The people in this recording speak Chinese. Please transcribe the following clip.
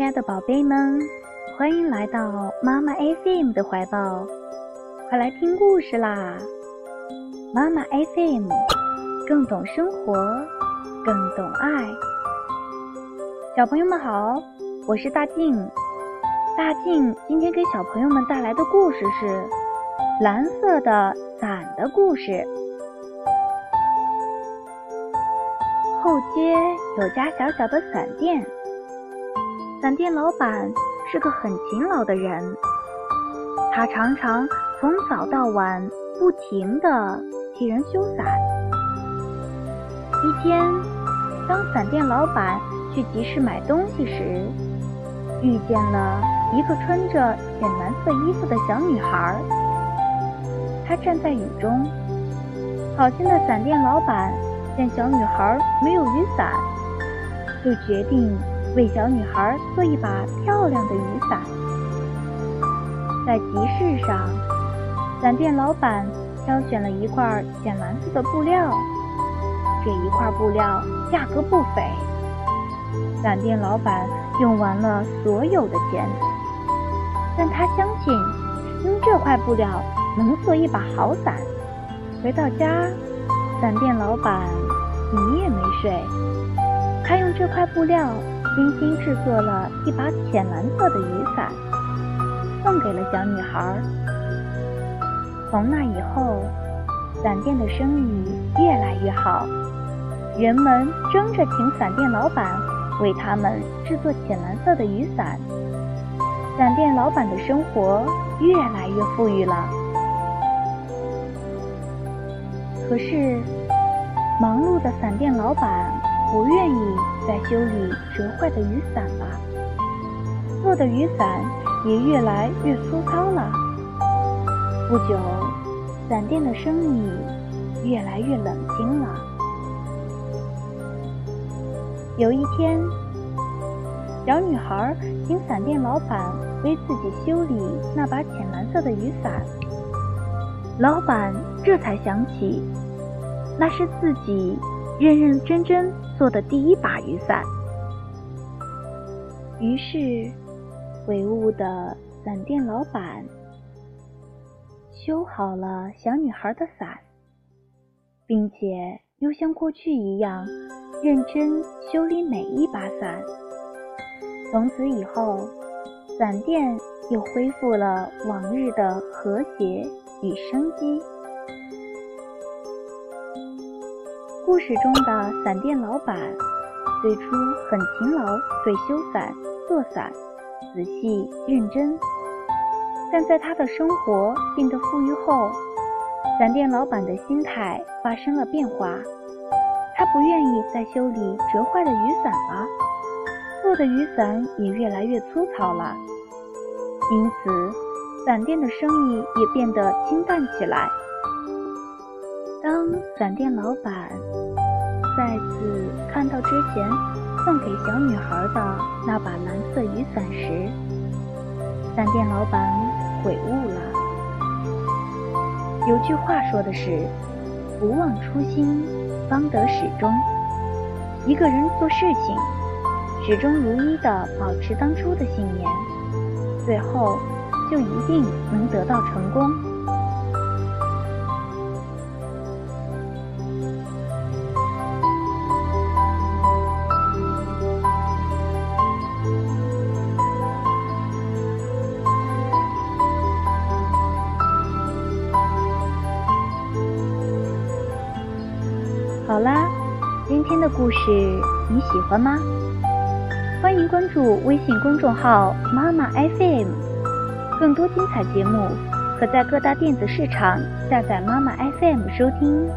亲爱的宝贝们，欢迎来到妈妈 FM 的怀抱，快来听故事啦！妈妈 FM 更懂生活，更懂爱。小朋友们好，我是大静。大静今天给小朋友们带来的故事是《蓝色的伞的故事》。后街有家小小的伞店。伞店老板是个很勤劳的人，他常常从早到晚不停地替人修伞。一天，当伞店老板去集市买东西时，遇见了一个穿着浅蓝色衣服的小女孩。她站在雨中，好心的伞店老板见小女孩没有雨伞，就决定。为小女孩做一把漂亮的雨伞。在集市上，伞店老板挑选了一块浅蓝色的布料，这一块布料价格不菲。伞店老板用完了所有的钱，但他相信用这块布料能做一把好伞。回到家，伞店老板一夜没睡，他用这块布料。精心制作了一把浅蓝色的雨伞，送给了小女孩。从那以后，伞店的生意越来越好，人们争着请伞店老板为他们制作浅蓝色的雨伞。伞店老板的生活越来越富裕了。可是，忙碌的伞店老板。不愿意再修理折坏的雨伞了，做的雨伞也越来越粗糙了。不久，伞店的生意越来越冷清了。有一天，小女孩请伞店老板为自己修理那把浅蓝色的雨伞，老板这才想起，那是自己。认认真真做的第一把雨伞，于是悔悟的伞店老板修好了小女孩的伞，并且又像过去一样认真修理每一把伞。从此以后，伞店又恢复了往日的和谐与生机。故事中的伞店老板最初很勤劳，会修伞、做伞仔细认真。但在他的生活变得富裕后，伞店老板的心态发生了变化。他不愿意再修理折坏的雨伞了，做的雨伞也越来越粗糙了。因此，伞店的生意也变得清淡起来。当伞店老板再次看到之前送给小女孩的那把蓝色雨伞时，伞店老板悔悟了。有句话说的是：“不忘初心，方得始终。”一个人做事情，始终如一的保持当初的信念，最后就一定能得到成功。好啦，今天的故事你喜欢吗？欢迎关注微信公众号“妈妈 FM”，更多精彩节目可在各大电子市场下载“妈妈 FM” 收听。